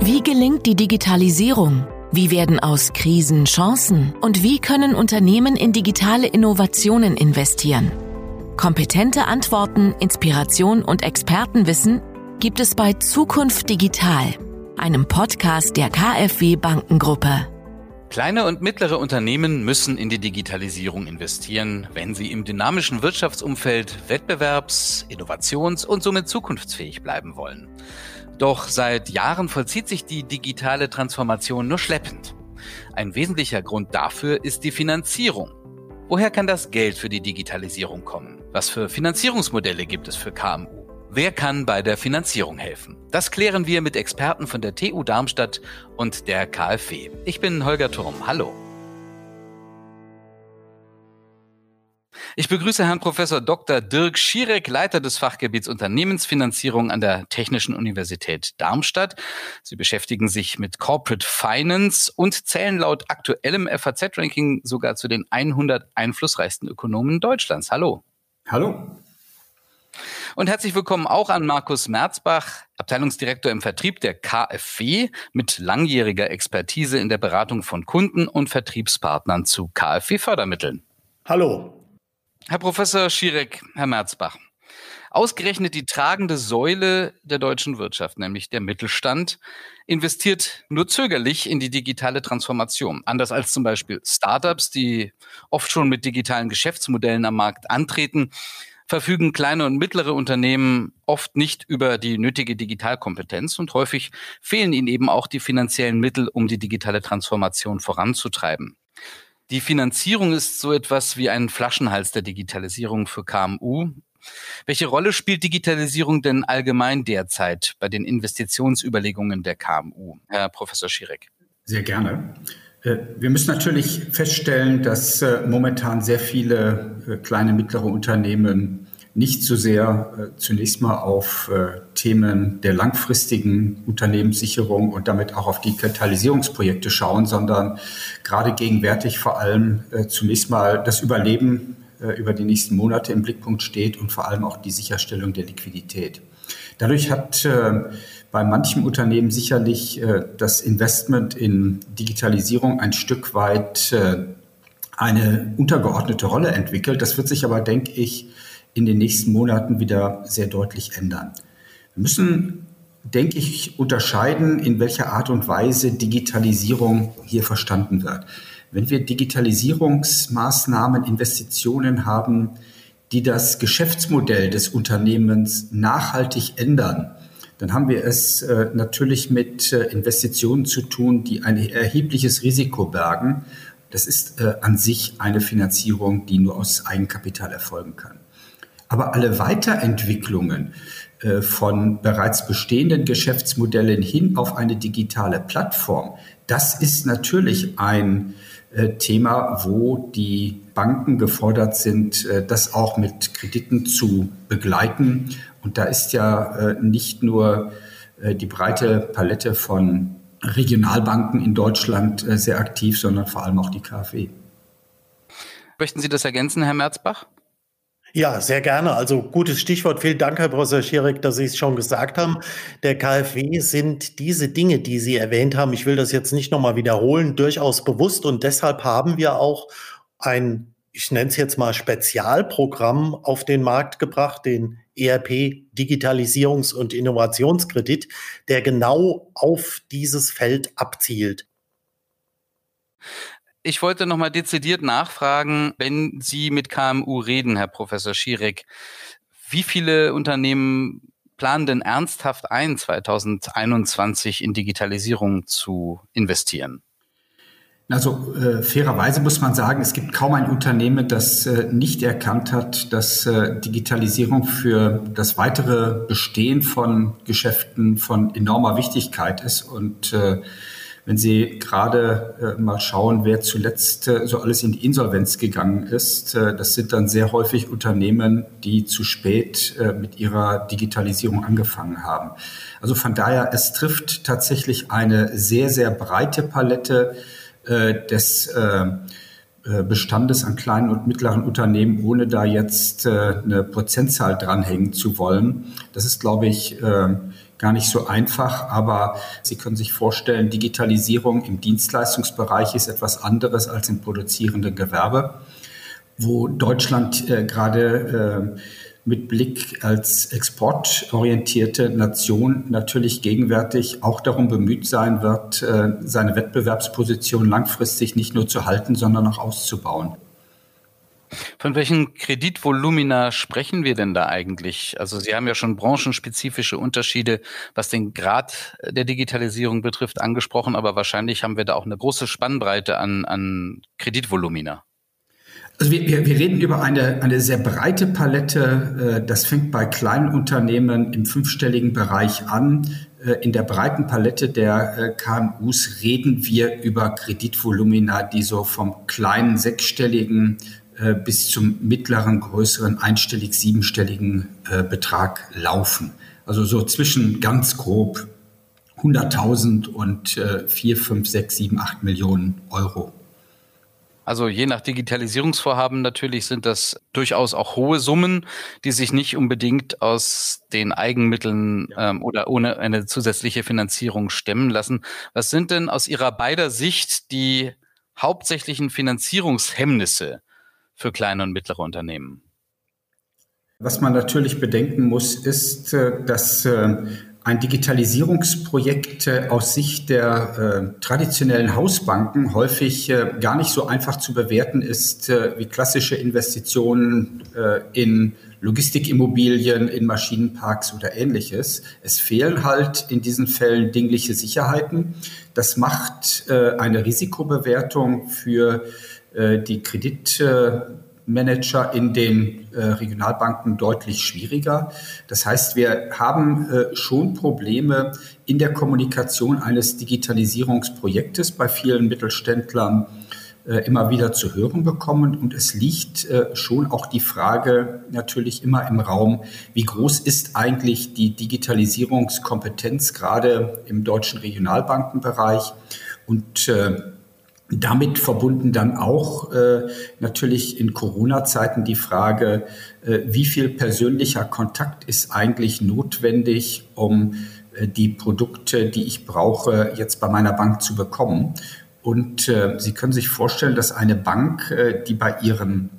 Wie gelingt die Digitalisierung? Wie werden aus Krisen Chancen? Und wie können Unternehmen in digitale Innovationen investieren? Kompetente Antworten, Inspiration und Expertenwissen gibt es bei Zukunft Digital, einem Podcast der KfW Bankengruppe. Kleine und mittlere Unternehmen müssen in die Digitalisierung investieren, wenn sie im dynamischen Wirtschaftsumfeld wettbewerbs-, innovations- und somit zukunftsfähig bleiben wollen. Doch seit Jahren vollzieht sich die digitale Transformation nur schleppend. Ein wesentlicher Grund dafür ist die Finanzierung. Woher kann das Geld für die Digitalisierung kommen? Was für Finanzierungsmodelle gibt es für KMU? Wer kann bei der Finanzierung helfen? Das klären wir mit Experten von der TU Darmstadt und der KfW. Ich bin Holger Turm. Hallo. Ich begrüße Herrn Professor Dr. Dirk Schierek, Leiter des Fachgebiets Unternehmensfinanzierung an der Technischen Universität Darmstadt. Sie beschäftigen sich mit Corporate Finance und zählen laut aktuellem FAZ-Ranking sogar zu den 100 einflussreichsten Ökonomen Deutschlands. Hallo. Hallo. Und herzlich willkommen auch an Markus Merzbach, Abteilungsdirektor im Vertrieb der KfW mit langjähriger Expertise in der Beratung von Kunden und Vertriebspartnern zu KfW-Fördermitteln. Hallo. Herr Professor Schirek, Herr Merzbach. Ausgerechnet die tragende Säule der deutschen Wirtschaft, nämlich der Mittelstand, investiert nur zögerlich in die digitale Transformation. Anders als zum Beispiel Startups, die oft schon mit digitalen Geschäftsmodellen am Markt antreten, verfügen kleine und mittlere Unternehmen oft nicht über die nötige Digitalkompetenz und häufig fehlen ihnen eben auch die finanziellen Mittel, um die digitale Transformation voranzutreiben. Die Finanzierung ist so etwas wie ein Flaschenhals der Digitalisierung für KMU. Welche Rolle spielt Digitalisierung denn allgemein derzeit bei den Investitionsüberlegungen der KMU, Herr Professor Schirek? Sehr gerne. Äh, wir müssen natürlich feststellen, dass äh, momentan sehr viele äh, kleine, mittlere Unternehmen nicht so sehr zunächst mal auf Themen der langfristigen Unternehmenssicherung und damit auch auf Digitalisierungsprojekte schauen, sondern gerade gegenwärtig vor allem zunächst mal das Überleben über die nächsten Monate im Blickpunkt steht und vor allem auch die Sicherstellung der Liquidität. Dadurch hat bei manchen Unternehmen sicherlich äh, das Investment in Digitalisierung ein Stück weit äh, eine untergeordnete Rolle entwickelt. Das wird sich aber, denke ich, in den nächsten Monaten wieder sehr deutlich ändern. Wir müssen, denke ich, unterscheiden, in welcher Art und Weise Digitalisierung hier verstanden wird. Wenn wir Digitalisierungsmaßnahmen, Investitionen haben, die das Geschäftsmodell des Unternehmens nachhaltig ändern, dann haben wir es äh, natürlich mit äh, Investitionen zu tun, die ein erhebliches Risiko bergen. Das ist äh, an sich eine Finanzierung, die nur aus Eigenkapital erfolgen kann. Aber alle Weiterentwicklungen äh, von bereits bestehenden Geschäftsmodellen hin auf eine digitale Plattform, das ist natürlich ein äh, Thema, wo die Banken gefordert sind, äh, das auch mit Krediten zu begleiten und da ist ja nicht nur die breite Palette von Regionalbanken in Deutschland sehr aktiv, sondern vor allem auch die KfW. Möchten Sie das ergänzen, Herr Merzbach? Ja, sehr gerne. Also gutes Stichwort. Vielen Dank, Herr Professor Schierig, dass Sie es schon gesagt haben. Der KfW sind diese Dinge, die Sie erwähnt haben, ich will das jetzt nicht nochmal wiederholen, durchaus bewusst. Und deshalb haben wir auch ein, ich nenne es jetzt mal Spezialprogramm auf den Markt gebracht, den ERP Digitalisierungs- und Innovationskredit, der genau auf dieses Feld abzielt. Ich wollte noch mal dezidiert nachfragen, wenn Sie mit KMU reden, Herr Professor Schierek, wie viele Unternehmen planen denn ernsthaft ein, 2021 in Digitalisierung zu investieren? Also äh, fairerweise muss man sagen, es gibt kaum ein Unternehmen, das äh, nicht erkannt hat, dass äh, Digitalisierung für das weitere Bestehen von Geschäften von enormer Wichtigkeit ist. Und äh, wenn Sie gerade äh, mal schauen, wer zuletzt äh, so alles in die Insolvenz gegangen ist, äh, das sind dann sehr häufig Unternehmen, die zu spät äh, mit ihrer Digitalisierung angefangen haben. Also von daher, es trifft tatsächlich eine sehr, sehr breite Palette äh, des äh, Bestandes an kleinen und mittleren Unternehmen, ohne da jetzt eine Prozentzahl dranhängen zu wollen. Das ist, glaube ich, gar nicht so einfach, aber Sie können sich vorstellen, Digitalisierung im Dienstleistungsbereich ist etwas anderes als im produzierenden Gewerbe, wo Deutschland äh, gerade äh, mit Blick als exportorientierte Nation natürlich gegenwärtig auch darum bemüht sein wird, äh, seine Wettbewerbsposition langfristig nicht nur zu halten, sondern auch auszubauen. Von welchen Kreditvolumina sprechen wir denn da eigentlich? Also Sie haben ja schon branchenspezifische Unterschiede, was den Grad der Digitalisierung betrifft, angesprochen, aber wahrscheinlich haben wir da auch eine große Spannbreite an, an Kreditvolumina. Also wir, wir, wir reden über eine, eine sehr breite Palette. Äh, das fängt bei kleinen Unternehmen im fünfstelligen Bereich an. Äh, in der breiten Palette der äh, KMUs reden wir über Kreditvolumina, die so vom kleinen sechsstelligen äh, bis zum mittleren, größeren, einstellig siebenstelligen äh, Betrag laufen. Also so zwischen ganz grob 100.000 und äh, 4, 5, 6, 7, 8 Millionen Euro. Also je nach Digitalisierungsvorhaben natürlich sind das durchaus auch hohe Summen, die sich nicht unbedingt aus den Eigenmitteln ähm, oder ohne eine zusätzliche Finanzierung stemmen lassen. Was sind denn aus Ihrer beider Sicht die hauptsächlichen Finanzierungshemmnisse, für kleine und mittlere Unternehmen? Was man natürlich bedenken muss, ist, äh, dass äh, ein Digitalisierungsprojekt äh, aus Sicht der traditionellen Hausbanken häufig gar nicht so einfach zu bewerten ist wie klassische Investitionen in Logistikimmobilien, in Maschinenparks oder ähnliches. Es fehlen halt in diesen Fällen dingliche Sicherheiten. Das macht eine Risikobewertung für die Kreditmanager in den äh, Regionalbanken deutlich schwieriger. Das heißt, wir haben äh, schon Probleme in der Kommunikation eines Digitalisierungsprojektes bei vielen Mittelständlern immer wieder zu hören bekommen. Und es liegt schon auch die Frage natürlich immer im Raum, wie groß ist eigentlich die Digitalisierungskompetenz gerade im deutschen Regionalbankenbereich? Und damit verbunden dann auch äh, natürlich in Corona-Zeiten die Frage, äh, wie viel persönlicher Kontakt ist eigentlich notwendig, um äh, die Produkte, die ich brauche, jetzt bei meiner Bank zu bekommen. Und äh, Sie können sich vorstellen, dass eine Bank, äh, die bei ihren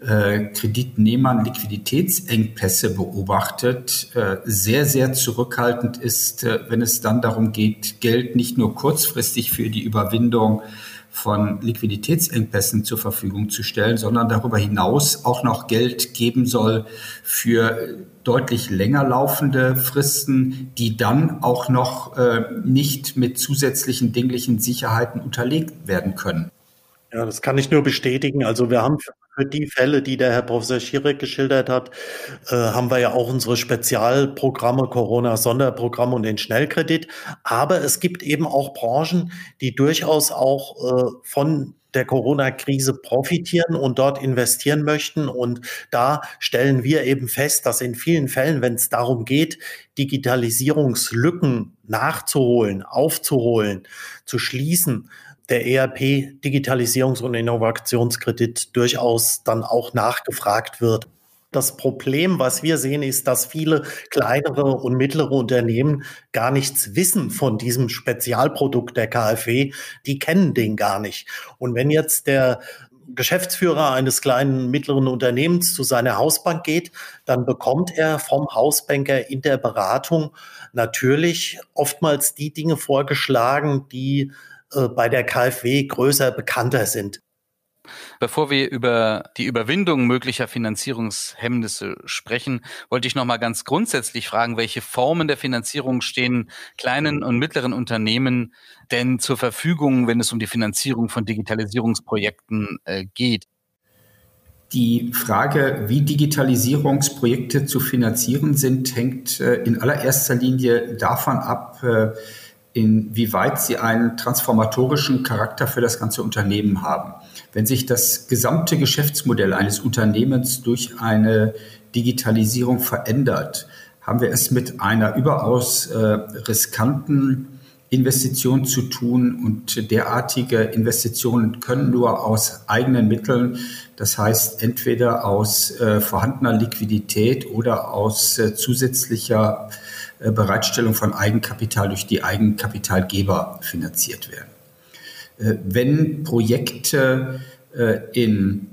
äh, Kreditnehmern Liquiditätsengpässe beobachtet, äh, sehr, sehr zurückhaltend ist, äh, wenn es dann darum geht, Geld nicht nur kurzfristig für die Überwindung von Liquiditätsengpässen zur Verfügung zu stellen, sondern darüber hinaus auch noch Geld geben soll für deutlich länger laufende Fristen, die dann auch noch äh, nicht mit zusätzlichen dinglichen Sicherheiten unterlegt werden können. Ja, das kann ich nur bestätigen. Also wir haben für die Fälle, die der Herr Professor Schirek geschildert hat, äh, haben wir ja auch unsere Spezialprogramme, Corona-Sonderprogramme und den Schnellkredit. Aber es gibt eben auch Branchen, die durchaus auch äh, von der Corona-Krise profitieren und dort investieren möchten. Und da stellen wir eben fest, dass in vielen Fällen, wenn es darum geht, Digitalisierungslücken nachzuholen, aufzuholen, zu schließen, der ERP Digitalisierungs- und Innovationskredit durchaus dann auch nachgefragt wird. Das Problem, was wir sehen, ist, dass viele kleinere und mittlere Unternehmen gar nichts wissen von diesem Spezialprodukt der KfW. Die kennen den gar nicht. Und wenn jetzt der Geschäftsführer eines kleinen mittleren Unternehmens zu seiner Hausbank geht, dann bekommt er vom Hausbanker in der Beratung natürlich oftmals die Dinge vorgeschlagen, die äh, bei der KfW größer bekannter sind. Bevor wir über die Überwindung möglicher Finanzierungshemmnisse sprechen, wollte ich noch mal ganz grundsätzlich fragen, welche Formen der Finanzierung stehen kleinen und mittleren Unternehmen denn zur Verfügung, wenn es um die Finanzierung von Digitalisierungsprojekten äh, geht? Die Frage, wie Digitalisierungsprojekte zu finanzieren sind, hängt äh, in allererster Linie davon ab, inwieweit sie einen transformatorischen Charakter für das ganze Unternehmen haben. Wenn sich das gesamte Geschäftsmodell eines Unternehmens durch eine Digitalisierung verändert, haben wir es mit einer überaus äh, riskanten Investition zu tun und derartige Investitionen können nur aus eigenen Mitteln, das heißt entweder aus äh, vorhandener Liquidität oder aus äh, zusätzlicher äh, Bereitstellung von Eigenkapital durch die Eigenkapitalgeber finanziert werden. Äh, wenn Projekte äh, in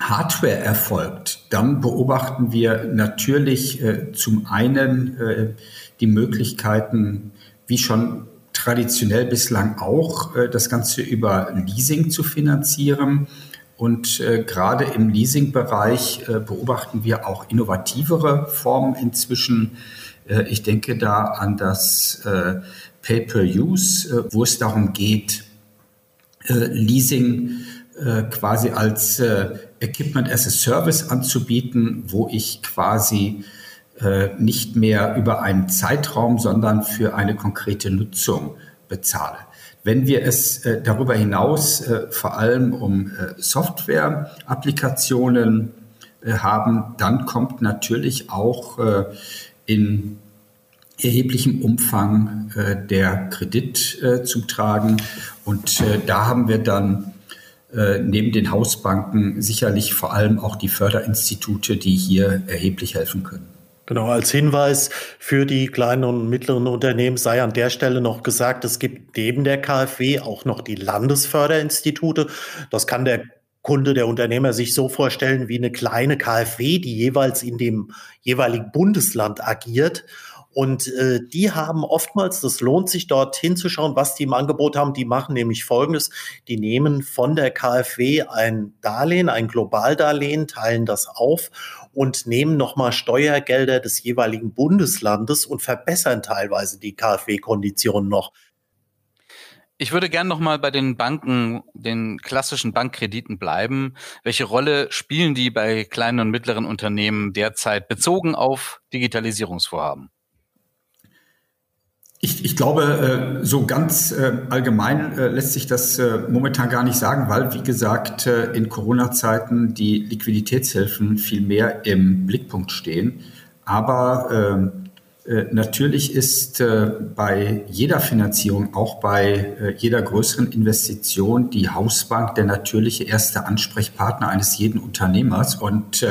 Hardware erfolgt, dann beobachten wir natürlich zum einen die Möglichkeiten, wie schon traditionell bislang auch, das Ganze über Leasing zu finanzieren. Und äh, gerade im Leasing-Bereich äh, beobachten wir auch innovativere Formen inzwischen. Äh, ich denke da an das äh, Pay-per-Use, äh, wo es darum geht, äh, Leasing quasi als Equipment as a Service anzubieten, wo ich quasi nicht mehr über einen Zeitraum, sondern für eine konkrete Nutzung bezahle. Wenn wir es äh, darüber hinaus äh, vor allem um äh, Software-Applikationen äh, haben, dann kommt natürlich auch äh, in erheblichem Umfang äh, der Kredit zum Tragen. Und da haben wir dann neben den Hausbanken sicherlich vor allem auch die Förderinstitute, die hier erheblich helfen können. Genau, als Hinweis für die kleinen und mittleren Unternehmen sei an der Stelle noch gesagt, es gibt neben der KfW auch noch die Landesförderinstitute. Das kann der Kunde, der Unternehmer sich so vorstellen wie eine kleine KfW, die jeweils in dem jeweiligen Bundesland agiert und äh, die haben oftmals, das lohnt sich dort hinzuschauen, was die im Angebot haben. Die machen nämlich Folgendes. Die nehmen von der KfW ein Darlehen, ein Globaldarlehen, teilen das auf und nehmen nochmal Steuergelder des jeweiligen Bundeslandes und verbessern teilweise die KfW-Konditionen noch. Ich würde gern noch mal bei den Banken, den klassischen Bankkrediten bleiben. Welche Rolle spielen die bei kleinen und mittleren Unternehmen derzeit bezogen auf Digitalisierungsvorhaben? Ich, ich glaube, äh, so ganz äh, allgemein äh, lässt sich das momentan gar nicht sagen, weil, wie gesagt, in Corona-Zeiten die Liquiditätshilfen viel mehr im Blickpunkt stehen. Aber ähm, äh, natürlich ist äh, bei jeder Finanzierung, auch bei äh, jeder größeren Investition, die Hausbank der natürliche erste Ansprechpartner eines jeden Unternehmers. Und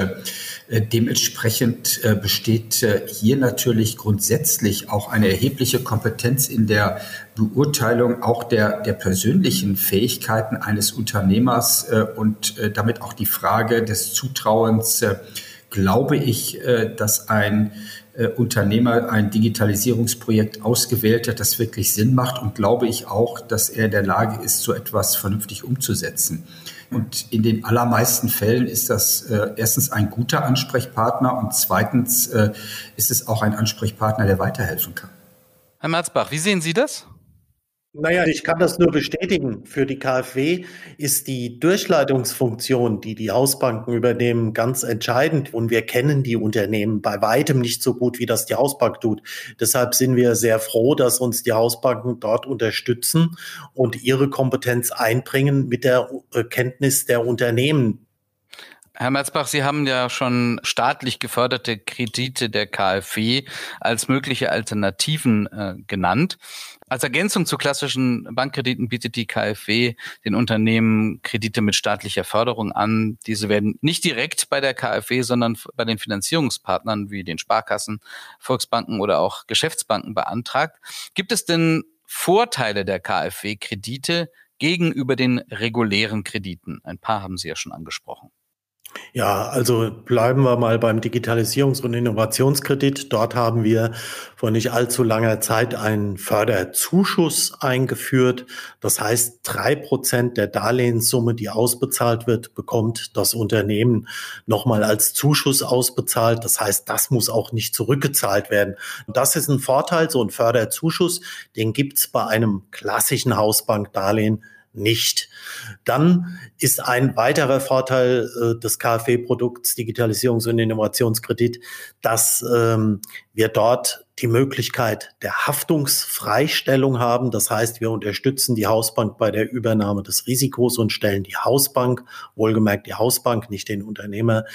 dementsprechend besteht hier natürlich grundsätzlich auch eine erhebliche Kompetenz in der Beurteilung auch der, der persönlichen Fähigkeiten eines Unternehmers und damit auch die Frage des Zutrauens. Glaube ich, dass ein äh, Unternehmer ein Digitalisierungsprojekt ausgewählt hat, das wirklich Sinn macht und glaube ich auch, dass er in der Lage ist, so etwas vernünftig umzusetzen. Und in den allermeisten Fällen ist das äh, erstens ein guter Ansprechpartner und zweitens äh, ist es auch ein Ansprechpartner, der weiterhelfen kann. Herr Merzbach, wie sehen Sie das? Naja, ich kann das nur bestätigen. Für die KfW ist die Durchleitungsfunktion, die die Hausbanken übernehmen, ganz entscheidend. Und wir kennen die Unternehmen bei weitem nicht so gut, wie das die Hausbank tut. Deshalb sind wir sehr froh, dass uns die Hausbanken dort unterstützen und ihre Kompetenz einbringen mit der Kenntnis der Unternehmen. Herr Merzbach, Sie haben ja schon staatlich geförderte Kredite der KfW als mögliche Alternativen äh, genannt. Als Ergänzung zu klassischen Bankkrediten bietet die KfW den Unternehmen Kredite mit staatlicher Förderung an. Diese werden nicht direkt bei der KfW, sondern bei den Finanzierungspartnern wie den Sparkassen, Volksbanken oder auch Geschäftsbanken beantragt. Gibt es denn Vorteile der KfW-Kredite gegenüber den regulären Krediten? Ein paar haben Sie ja schon angesprochen. Ja, also bleiben wir mal beim Digitalisierungs- und Innovationskredit. Dort haben wir vor nicht allzu langer Zeit einen Förderzuschuss eingeführt. Das heißt, drei Prozent der Darlehenssumme, die ausbezahlt wird, bekommt das Unternehmen nochmal als Zuschuss ausbezahlt. Das heißt, das muss auch nicht zurückgezahlt werden. Und das ist ein Vorteil, so ein Förderzuschuss, den gibt's bei einem klassischen Hausbankdarlehen nicht. Dann ist ein weiterer Vorteil äh, des KfW-Produkts Digitalisierungs- und Innovationskredit, dass ähm, wir dort die Möglichkeit der Haftungsfreistellung haben. Das heißt, wir unterstützen die Hausbank bei der Übernahme des Risikos und stellen die Hausbank, wohlgemerkt die Hausbank, nicht den Unternehmer,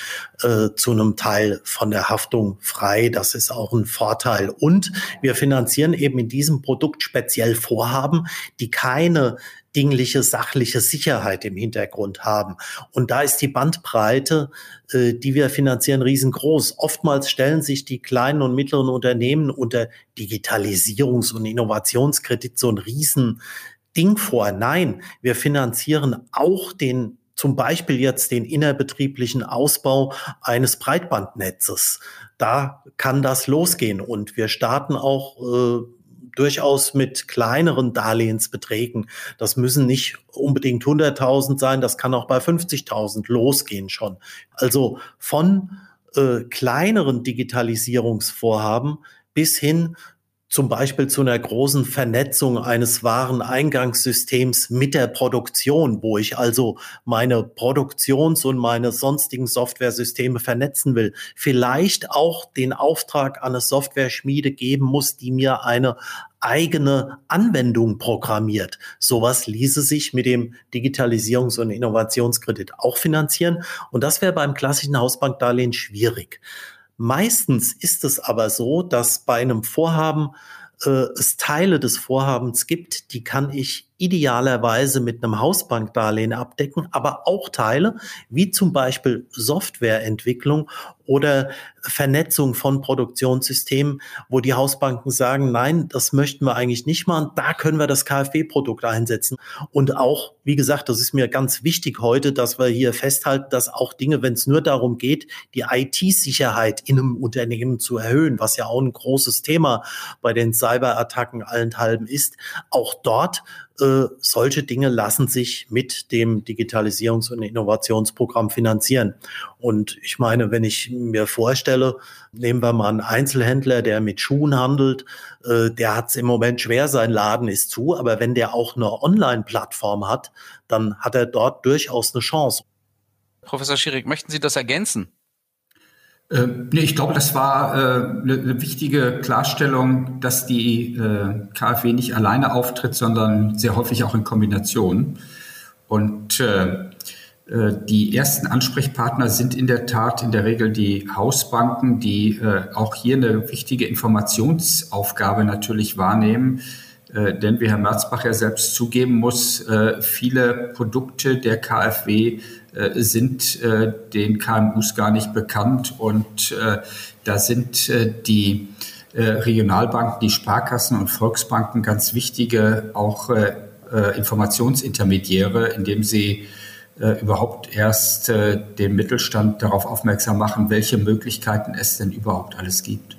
äh, zu einem Teil von der Haftung frei. Das ist auch ein Vorteil. Und wir finanzieren eben in diesem Produkt speziell Vorhaben, die keine dingliche sachliche Sicherheit im Hintergrund haben. Und da ist die Bandbreite äh, die wir finanzieren, riesengroß. Oftmals stellen sich die kleinen und mittleren Unternehmen unter Digitalisierungs- und Innovationskredit so ein Riesending vor. Nein, wir finanzieren auch den zum Beispiel jetzt den innerbetrieblichen Ausbau eines Breitbandnetzes. Da kann das losgehen und wir starten auch äh, durchaus mit kleineren Darlehensbeträgen. Das müssen nicht unbedingt 100.000 sein, das kann auch bei 50.000 losgehen schon. Also von äh, kleineren Digitalisierungsvorhaben bis hin zum Beispiel zu einer großen Vernetzung eines wahren Eingangssystems mit der Produktion, wo ich also meine Produktions- und meine sonstigen Softwaresysteme vernetzen will. Vielleicht auch den Auftrag an eine Software-Schmiede geben muss, die mir eine eigene Anwendung programmiert. Sowas ließe sich mit dem Digitalisierungs- und Innovationskredit auch finanzieren. Und das wäre beim klassischen Hausbankdarlehen schwierig. Meistens ist es aber so, dass bei einem Vorhaben äh, es Teile des Vorhabens gibt, die kann ich idealerweise mit einem Hausbankdarlehen abdecken, aber auch Teile wie zum Beispiel Softwareentwicklung oder Vernetzung von Produktionssystemen, wo die Hausbanken sagen, nein, das möchten wir eigentlich nicht machen, da können wir das KfW-Produkt einsetzen. Und auch, wie gesagt, das ist mir ganz wichtig heute, dass wir hier festhalten, dass auch Dinge, wenn es nur darum geht, die IT-Sicherheit in einem Unternehmen zu erhöhen, was ja auch ein großes Thema bei den Cyberattacken allenthalben ist, auch dort äh, solche Dinge lassen sich mit dem Digitalisierungs- und Innovationsprogramm finanzieren. Und ich meine, wenn ich mir vorstelle, nehmen wir mal einen Einzelhändler, der mit Schuhen handelt, äh, der hat es im Moment schwer, sein Laden ist zu, aber wenn der auch eine Online-Plattform hat, dann hat er dort durchaus eine Chance. Professor Schierig, möchten Sie das ergänzen? Äh, nee, ich glaube, das war äh, eine, eine wichtige Klarstellung, dass die äh, KfW nicht alleine auftritt, sondern sehr häufig auch in Kombination. Und äh, äh, die ersten Ansprechpartner sind in der Tat in der Regel die Hausbanken, die äh, auch hier eine wichtige Informationsaufgabe natürlich wahrnehmen. Äh, denn wie Herr Merzbach ja selbst zugeben muss, viele Produkte der KfW sind äh, den KMUs gar nicht bekannt und äh, da sind die Regionalbanken, die Sparkassen und Volksbanken ganz wichtige auch Informationsintermediäre, indem sie überhaupt erst den Mittelstand darauf aufmerksam machen, welche Möglichkeiten es denn überhaupt alles gibt.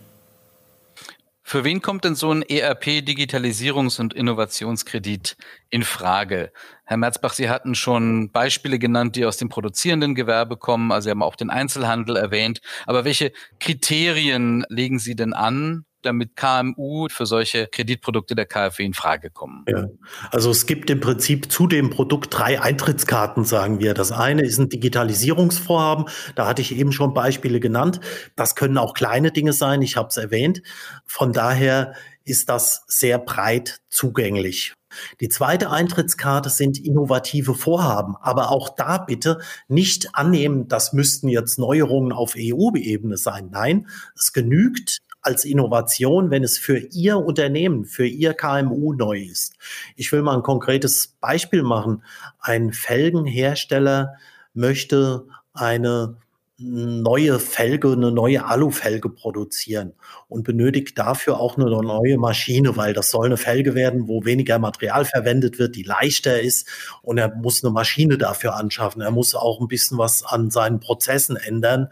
Für wen kommt denn so ein ERP-Digitalisierungs- und Innovationskredit in Frage? Herr Merzbach, Sie hatten schon Beispiele genannt, die aus dem produzierenden Gewerbe kommen. Also Sie haben auch den Einzelhandel erwähnt. Aber welche Kriterien legen Sie denn an, damit KMU für solche Kreditprodukte der KfW in Frage kommen? Ja. Also es gibt im Prinzip zu dem Produkt drei Eintrittskarten, sagen wir. Das eine ist ein Digitalisierungsvorhaben. Da hatte ich eben schon Beispiele genannt. Das können auch kleine Dinge sein. Ich habe es erwähnt. Von daher ist das sehr breit zugänglich. Die zweite Eintrittskarte sind innovative Vorhaben. Aber auch da bitte nicht annehmen, das müssten jetzt Neuerungen auf EU-Ebene sein. Nein, es genügt als Innovation, wenn es für Ihr Unternehmen, für Ihr KMU neu ist. Ich will mal ein konkretes Beispiel machen. Ein Felgenhersteller möchte eine neue Felge, eine neue Alufelge produzieren und benötigt dafür auch eine neue Maschine, weil das soll eine Felge werden, wo weniger Material verwendet wird, die leichter ist und er muss eine Maschine dafür anschaffen. Er muss auch ein bisschen was an seinen Prozessen ändern,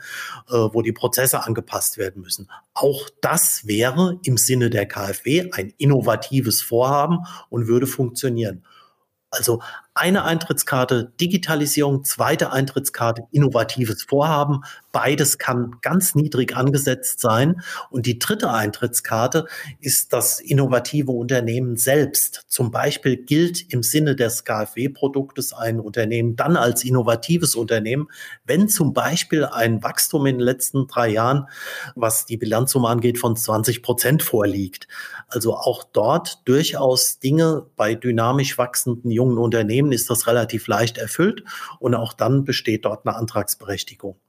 äh, wo die Prozesse angepasst werden müssen. Auch das wäre im Sinne der KfW ein innovatives Vorhaben und würde funktionieren. Also eine Eintrittskarte Digitalisierung, zweite Eintrittskarte innovatives Vorhaben. Beides kann ganz niedrig angesetzt sein. Und die dritte Eintrittskarte ist das innovative Unternehmen selbst. Zum Beispiel gilt im Sinne des KfW-Produktes ein Unternehmen dann als innovatives Unternehmen, wenn zum Beispiel ein Wachstum in den letzten drei Jahren, was die Bilanzsumme angeht, von 20 Prozent vorliegt. Also auch dort durchaus Dinge bei dynamisch wachsenden jungen Unternehmen ist das relativ leicht erfüllt und auch dann besteht dort eine Antragsberechtigung.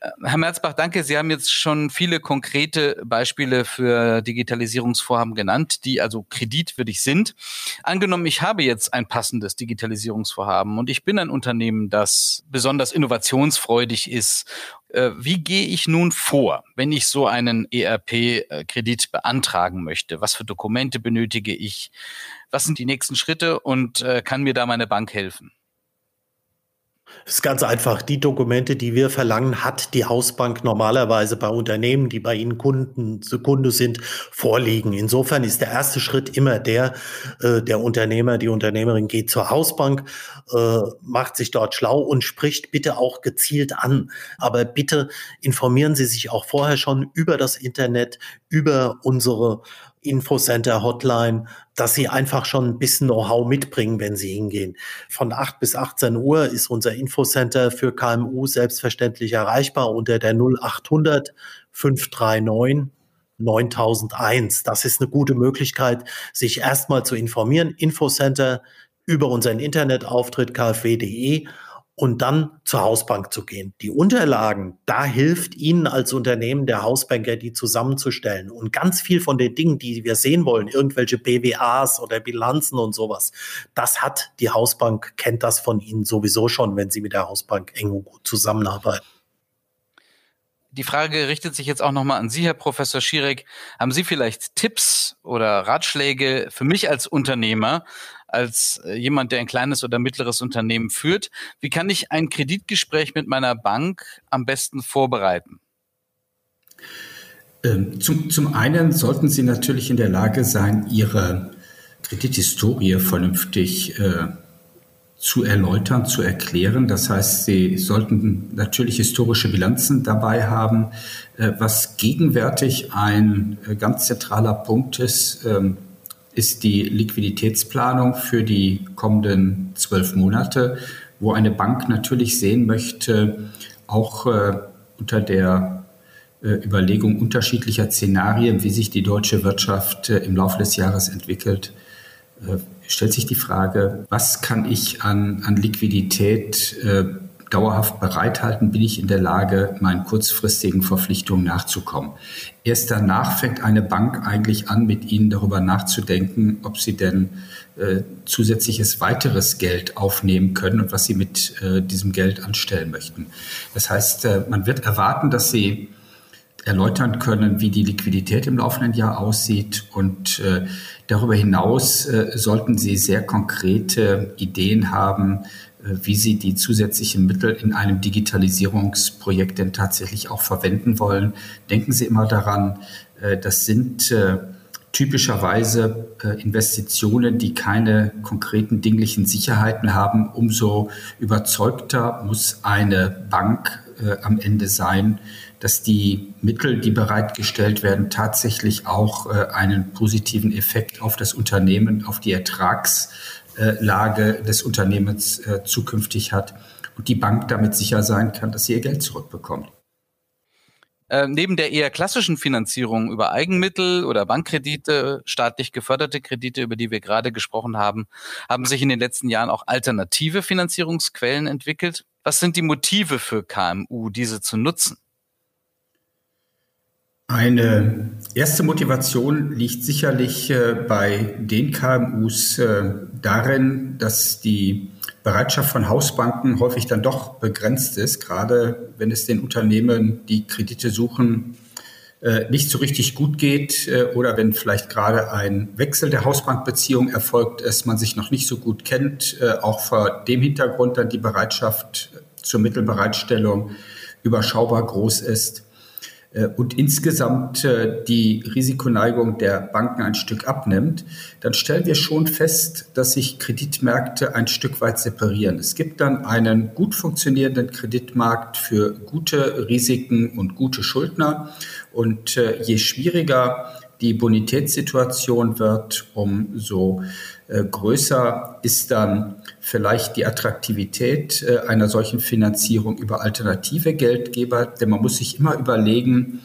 Herr Merzbach, danke. Sie haben jetzt schon viele konkrete Beispiele für Digitalisierungsvorhaben genannt, die also kreditwürdig sind. Angenommen, ich habe jetzt ein passendes Digitalisierungsvorhaben und ich bin ein Unternehmen, das besonders innovationsfreudig ist. Äh, wie gehe ich nun vor, wenn ich so einen ERP-Kredit beantragen möchte? Was für Dokumente benötige ich? Was sind die nächsten Schritte und äh, kann mir da meine Bank helfen? Das ist ganz einfach. Die Dokumente, die wir verlangen, hat die Hausbank normalerweise bei Unternehmen, die bei Ihnen Kunden, Kunde sind, vorliegen. Insofern ist der erste Schritt immer der, äh, der Unternehmer, die Unternehmerin geht zur Hausbank, äh, macht sich dort schlau und spricht bitte auch gezielt an. Aber bitte informieren Sie sich auch vorher schon über das Internet, über unsere Infocenter, Hotline, dass sie einfach schon ein bisschen Know-how mitbringen, wenn sie hingehen. Von 8 bis 18 Uhr ist unser Infocenter für KMU selbstverständlich erreichbar unter der 0800 539 9001. Das ist eine gute Möglichkeit, sich erstmal zu informieren. Infocenter über unseren Internetauftritt kfw.de und dann zur Hausbank zu gehen. Die Unterlagen, da hilft Ihnen als Unternehmen der Hausbanker, die zusammenzustellen. Und ganz viel von den Dingen, die wir sehen wollen, irgendwelche BWAs oder Bilanzen und sowas, das hat die Hausbank, kennt das von Ihnen sowieso schon, wenn Sie mit der Hausbank eng und gut zusammenarbeiten. Die Frage richtet sich jetzt auch nochmal an Sie, Herr Professor Schirek. Haben Sie vielleicht Tipps oder Ratschläge für mich als Unternehmer, als äh, jemand, der ein kleines oder mittleres Unternehmen führt? Wie kann ich ein Kreditgespräch mit meiner Bank am besten vorbereiten? Ähm, zum, zum einen sollten Sie natürlich in der Lage sein, Ihre Kredithistorie vernünftig äh, zu erläutern, zu erklären. Das heißt, Sie sollten natürlich historische Bilanzen dabei haben. Äh, was gegenwärtig ein äh, ganz zentraler Punkt ist, ähm, ist die Liquiditätsplanung für die kommenden zwölf Monate, wo eine Bank natürlich sehen möchte, auch äh, unter der Überlegung unterschiedlicher Szenarien, wie sich die deutsche Wirtschaft im Laufe des Jahres entwickelt, stellt sich die Frage, was kann ich an, an Liquidität äh, dauerhaft bereithalten? Bin ich in der Lage, meinen kurzfristigen Verpflichtungen nachzukommen? Erst danach fängt eine Bank eigentlich an, mit Ihnen darüber nachzudenken, ob Sie denn äh, zusätzliches weiteres Geld aufnehmen können und was Sie mit äh, diesem Geld anstellen möchten. Das heißt, äh, man wird erwarten, dass Sie erläutern können, wie die Liquidität im laufenden Jahr aussieht. Und äh, darüber hinaus äh, sollten Sie sehr konkrete Ideen haben, wie Sie die zusätzlichen Mittel in einem Digitalisierungsprojekt denn tatsächlich auch verwenden wollen. Denken Sie immer daran, äh, das sind äh, typischerweise äh, Investitionen, die keine konkreten dinglichen Sicherheiten haben. Umso überzeugter muss eine Bank äh, am Ende sein, dass die Mittel, die bereitgestellt werden, tatsächlich auch äh, einen positiven Effekt auf das Unternehmen, auf die Ertragslage des Unternehmens äh, zukünftig hat und die Bank damit sicher sein kann, dass sie ihr Geld zurückbekommt. Äh, neben der eher klassischen Finanzierung über Eigenmittel oder Bankkredite, staatlich geförderte Kredite, über die wir gerade gesprochen haben, haben sich in den letzten Jahren auch alternative Finanzierungsquellen entwickelt. Was sind die Motive für KMU, diese zu nutzen? Eine erste Motivation liegt sicherlich äh, bei den KMUs äh, darin, dass die Bereitschaft von Hausbanken häufig dann doch begrenzt ist, gerade wenn es den Unternehmen, die Kredite suchen, äh, nicht so richtig gut geht oder wenn vielleicht gerade ein Wechsel der Hausbankbeziehung erfolgt ist, man sich noch nicht so gut kennt, auch vor dem Hintergrund dann die Bereitschaft zur Mittelbereitstellung überschaubar groß ist. Äh, und insgesamt äh, die Risikoneigung der Banken ein Stück abnimmt, dann stellen wir schon fest, dass sich Kreditmärkte ein Stück weit separieren. Es gibt dann einen gut funktionierenden Kreditmarkt für gute Risiken und gute Schuldner. Und äh, je schwieriger die Bonitätssituation wird, umso größer ist dann vielleicht die Attraktivität äh, einer solchen Finanzierung über alternative Geldgeber. Denn man muss sich immer überlegen,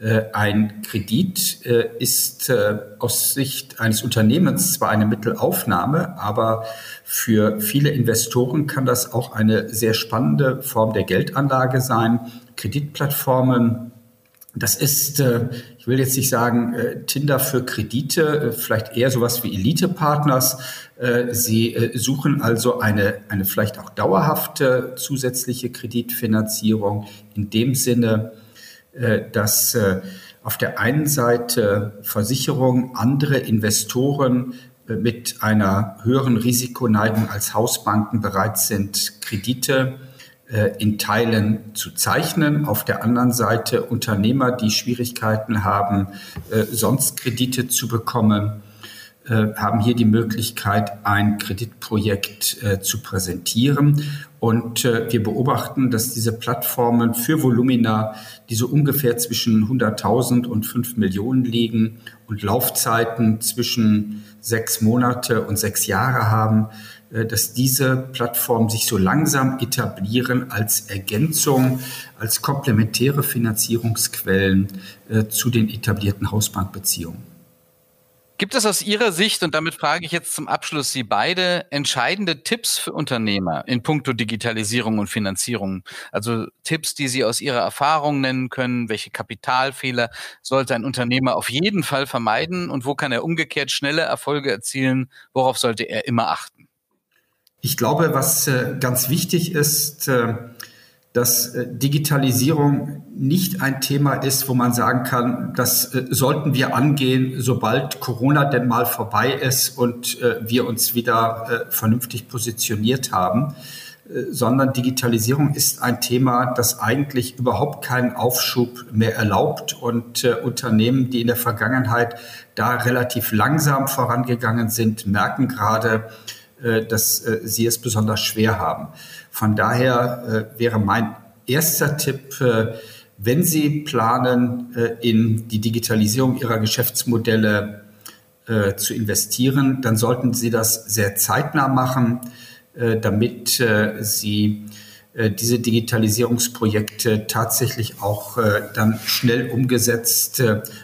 äh, ein Kredit ist aus Sicht eines Unternehmens zwar eine Mittelaufnahme, aber für viele Investoren kann das auch eine sehr spannende Form der Geldanlage sein, Kreditplattformen. Das ist, äh, ich will jetzt nicht sagen, äh, Tinder für Kredite, äh, vielleicht eher sowas wie Elite-Partners. Sie suchen also eine, eine vielleicht auch dauerhafte zusätzliche Kreditfinanzierung in dem Sinne, dass auf der einen Seite Versicherungen, andere Investoren mit einer höheren Risikoneigung als Hausbanken bereit sind, Kredite in Teilen zu zeichnen. Auf der anderen Seite Unternehmer, die Schwierigkeiten haben, äh, sonst Kredite zu bekommen, äh, haben hier die Möglichkeit, ein Kreditprojekt zu präsentieren. Und wir beobachten, dass diese Plattformen für Volumina, die so ungefähr zwischen 100.000 und 5 Millionen liegen und Laufzeiten zwischen sechs Monate und sechs Jahre haben, äh, dass diese Plattformen sich so langsam etablieren als Ergänzung, als komplementäre Finanzierungsquellen äh, zu den etablierten Hausbankbeziehungen. Gibt es aus Ihrer Sicht, und damit frage ich jetzt zum Abschluss Sie beide, entscheidende Tipps für Unternehmer in puncto Digitalisierung und Finanzierung? Also Tipps, die Sie aus Ihrer Erfahrung nennen können. Welche Kapitalfehler sollte ein Unternehmer auf jeden Fall vermeiden und wo kann er umgekehrt schnelle Erfolge erzielen? Worauf sollte er immer achten? Ich glaube, was äh, ganz wichtig ist, äh, dass äh, Digitalisierung nicht ein Thema ist, wo man sagen kann, das sollten wir angehen, sobald Corona denn mal vorbei ist und wir uns wieder vernünftig positioniert haben, sondern Digitalisierung ist ein Thema, das eigentlich überhaupt keinen Aufschub mehr erlaubt und Unternehmen, die in der Vergangenheit da relativ langsam vorangegangen sind, merken gerade, äh, dass äh, sie es besonders schwer haben. Von daher äh, wäre mein erster Tipp, wenn Sie planen, in die Digitalisierung Ihrer Geschäftsmodelle zu investieren, dann sollten Sie das sehr zeitnah machen, damit Sie diese Digitalisierungsprojekte tatsächlich auch dann schnell umgesetzt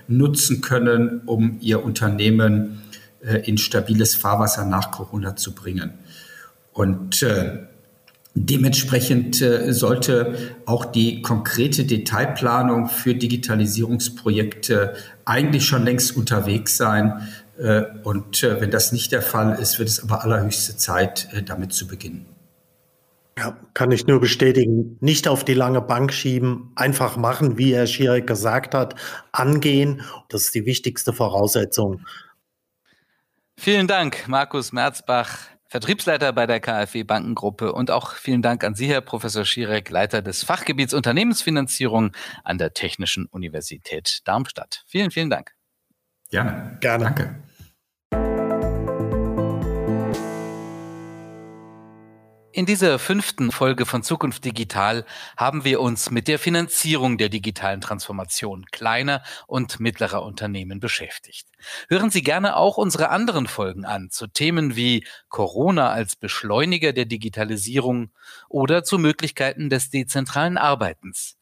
nutzen können, um Ihr Unternehmen äh, in stabiles Fahrwasser nach Corona zu bringen. Und äh, dementsprechend äh, sollte auch die konkrete Detailplanung für Digitalisierungsprojekte eigentlich schon längst unterwegs sein. Äh, und äh, wenn das nicht der Fall ist, wird es aber allerhöchste Zeit, äh, damit zu beginnen. Ja, kann ich nur bestätigen. Nicht auf die lange Bank schieben, einfach machen, wie Herr Schierek gesagt hat, angehen. Das ist die wichtigste Voraussetzung. Vielen Dank, Markus Merzbach, Vertriebsleiter bei der KfW Bankengruppe und auch vielen Dank an Sie, Herr Professor Schierek, Leiter des Fachgebiets Unternehmensfinanzierung an der Technischen Universität Darmstadt. Vielen, vielen Dank. Gerne. Gerne. Danke. In dieser fünften Folge von Zukunft Digital haben wir uns mit der Finanzierung der digitalen Transformation kleiner und mittlerer Unternehmen beschäftigt. Hören Sie gerne auch unsere anderen Folgen an zu Themen wie Corona als Beschleuniger der Digitalisierung oder zu Möglichkeiten des dezentralen Arbeitens.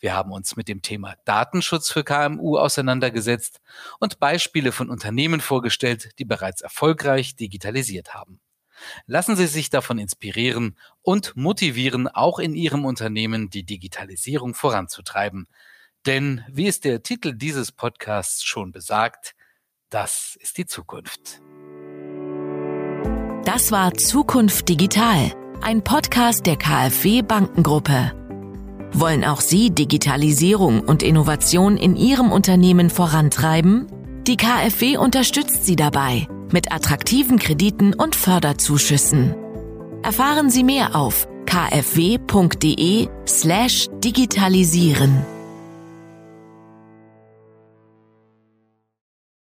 Wir haben uns mit dem Thema Datenschutz für KMU auseinandergesetzt und Beispiele von Unternehmen vorgestellt, die bereits erfolgreich digitalisiert haben. Lassen Sie sich davon inspirieren und motivieren, auch in Ihrem Unternehmen die Digitalisierung voranzutreiben. Denn, wie es der Titel dieses Podcasts schon besagt, das ist die Zukunft. Das war Zukunft Digital, ein Podcast der KfW Bankengruppe. Wollen auch Sie Digitalisierung und Innovation in Ihrem Unternehmen vorantreiben? Die KfW unterstützt Sie dabei mit attraktiven Krediten und Förderzuschüssen. Erfahren Sie mehr auf kfw.de slash digitalisieren.